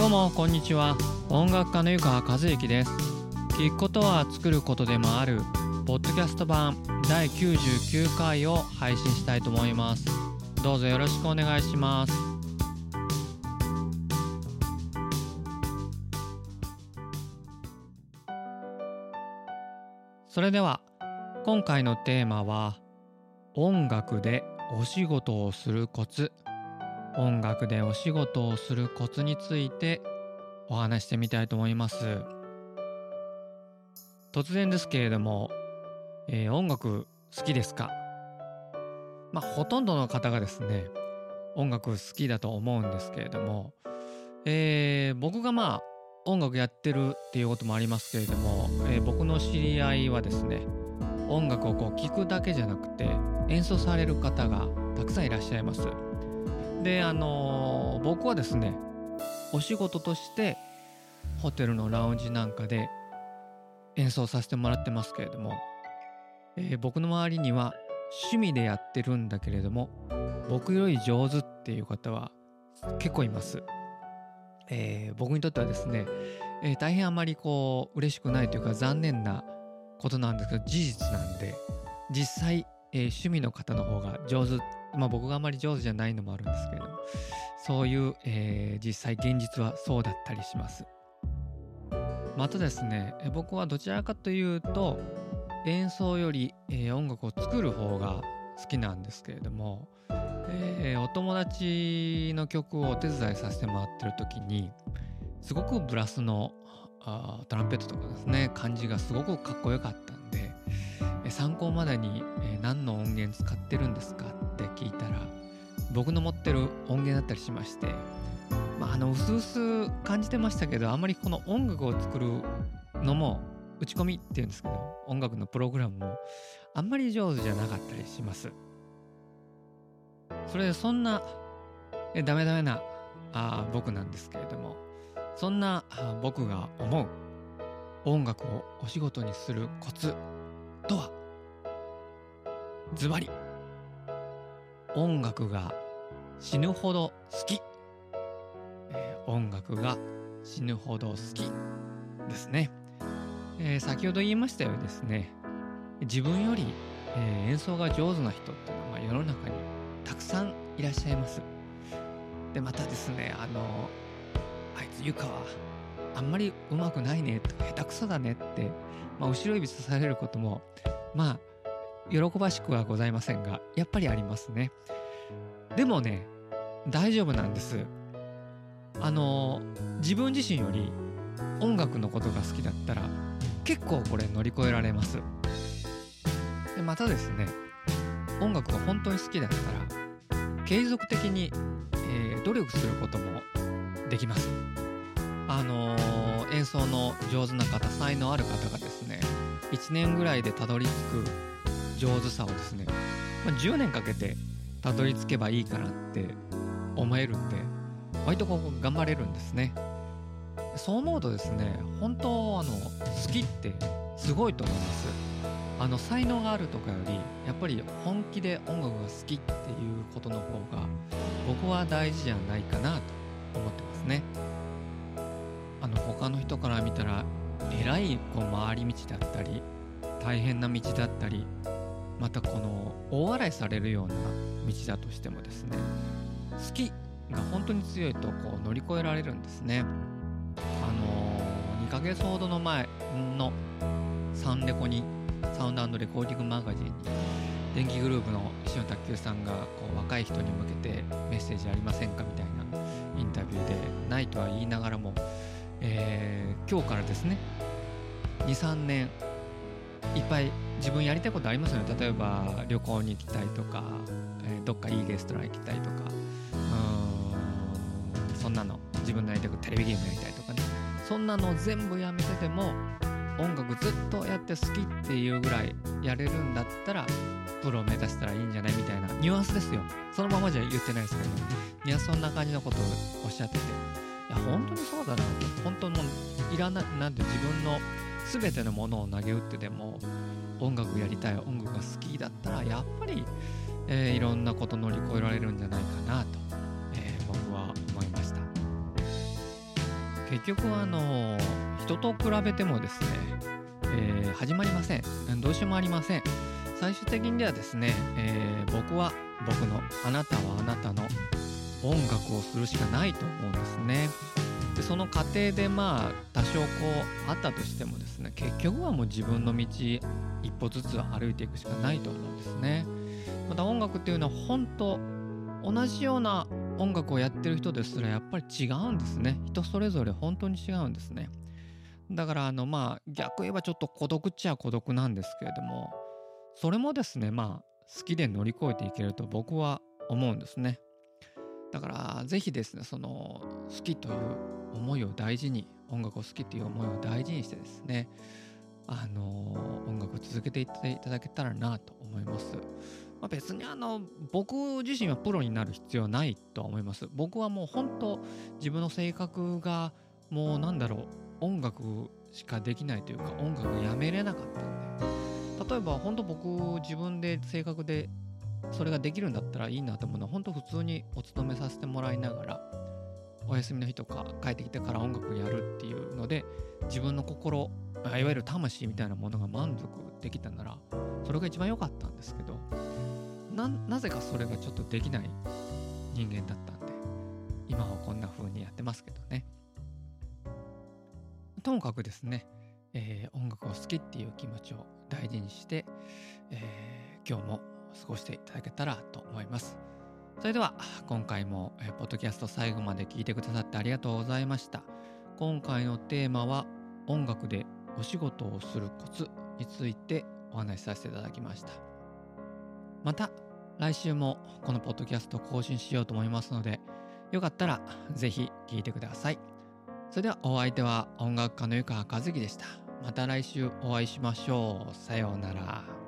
どうもこんにちは。音楽家の湯川和之です。聞くことは作ることでもあるポッドキャスト版第99回を配信したいと思います。どうぞよろしくお願いします。それでは今回のテーマは音楽でお仕事をするコツ。音楽でお仕事をするコツについてお話してみたいと思います突然ですけれども、えー、音楽好きですか？まあほとんどの方がですね音楽好きだと思うんですけれども、えー、僕がまあ音楽やってるっていうこともありますけれども、えー、僕の知り合いはですね音楽をこう聴くだけじゃなくて演奏される方がたくさんいらっしゃいます。であの、僕はですねお仕事としてホテルのラウンジなんかで演奏させてもらってますけれども、えー、僕の周りには趣味でやってるんだけれども僕より上手っていう方は結構います。えー、僕にとってはですね、えー、大変あまりこう嬉しくないというか残念なことなんですけど事実なんで実際、えー、趣味の方の方が上手まあ僕があまり上手じゃないのもあるんですけれどもそういう、えー、実際現実はそうだったりします。またですね僕はどちらかというと演奏より、えー、音楽を作る方が好きなんですけれども、えー、お友達の曲をお手伝いさせてもらってる時にすごくブラスのあトランペットとかですね感じがすごくかっこよかったんで参考までに、えー、何の音源使ってるんですか僕の持ってる音源だったりしましてまああの薄々感じてましたけどあんまりこの音楽を作るのも打ち込みっていうんですけど音楽のプログラムもあんまり上手じゃなかったりします。それでそんなえダメダメなあ僕なんですけれどもそんな僕が思う音楽をお仕事にするコツとは？ズバリ音楽が死ぬほど好き、えー、音楽が死ぬほど好きですね、えー、先ほど言いましたようにですね自分より、えー、演奏が上手な人っていうのは世の中にたくさんいらっしゃいます。でまたですねあのあいつゆかはあんまり上手くないねとか下手くそだねって、まあ、後ろ指さされることもまあ喜ばしくはございませんが、やっぱりありますね。でもね、大丈夫なんです。あの、自分自身より音楽のことが好きだったら、結構これ乗り越えられます。で、またですね、音楽が本当に好きだったら、継続的に、えー、努力することもできます。あのー、演奏の上手な方、才能ある方がですね、1年ぐらいでたどり着く上手さをですね、まあ、10年かけてたどり着けばいいかなって思えるんで割とこう頑張れるんですね。そう思うとですね本当あの好きってすごいと思います。あの才能があるとかよりやっぱり本気で音楽が好きっていうことの方が僕は大事じゃないかなと思ってますね。あの他の人から見たらえらいこう回り道だったり大変な道だったりまたこの大笑いされるような道だとしてもですね好きが本当に強いとこう乗り越えられるんですね。あのー、2ヶ月ほどの前のサンレコにサウンドレコーディングマガジンに電気グループの石野卓球さんがこう若い人に向けてメッセージありませんかみたいなインタビューでないとは言いながらも、えー、今日からですね23年いっぱい自分やりたいことありますよね。例えば旅行に行きたいとか、えー、どっかいいレストラン行きたいとか。うんそんなの。自分のやりたくテレビゲームやりたいとかね。そんなの全部やめてても音楽ずっとやって好きっていうぐらいやれるんだったらプロを目指したらいいんじゃない？みたいな。ニュアンスですよ。そのままじゃ言ってないですけどいやそんな感じのことをおっしゃってて。いや本当にそうだなと。本当もういらないなんて自分の全てのものを投げ打ってでも音楽やりたい音楽が好きだったらやっぱり、えー、いろんなこと乗り越えられるんじゃないかなと、えー、僕は思いました。結局あの人と比べてもですね、えー、始まりません。どうしようもありません。最終的にはですね、え、僕は僕のあなたはあなたの音楽をするしかないと思うんですね。でその過程でまあ多少こうあったとしてもですね結局はもう自分の道一歩ずつ歩いていくしかないと思うんですね。また音楽っていうのは本当同じような音楽をやってる人ですらやっぱり違うんですね。人それぞれ本当に違うんですね。だからあのまあ逆言えばちょっと孤独っちゃ孤独なんですけれどもそれもですねまあ好きで乗り越えていけると僕は思うんですね。だからぜひですねその好きという思いを大事に音楽を好きという思いを大事にしてですねあの音楽を続けていただけたらなと思います。まあ、別にあの僕自身はプロになる必要ないとは思います。僕はもう本当自分の性格がもうなんだろう音楽しかできないというか音楽やめれなかったんで例えば本当僕自分で性格でそれができるんだったらいいなと思うのは本当普通にお勤めさせてもらいながらお休みの日とか帰ってきてから音楽やるっていうので自分の心いわゆる魂みたいなものが満足できたならそれが一番良かったんですけどなぜかそれがちょっとできない人間だったんで今はこんな風にやってますけどね。ともかくですね、えー、音楽を好きっていう気持ちを大事にして、えー、今日も過ごしていただけたらと思います。それでは今回も、ポッドキャスト最後まで聞いてくださってありがとうございました。今回のテーマは音楽でお仕事をするコツについてお話しさせていただきました。また来週もこのポッドキャスト更新しようと思いますのでよかったらぜひ聴いてください。それではお相手は音楽家の湯川和樹でした。また来週お会いしましょう。さようなら。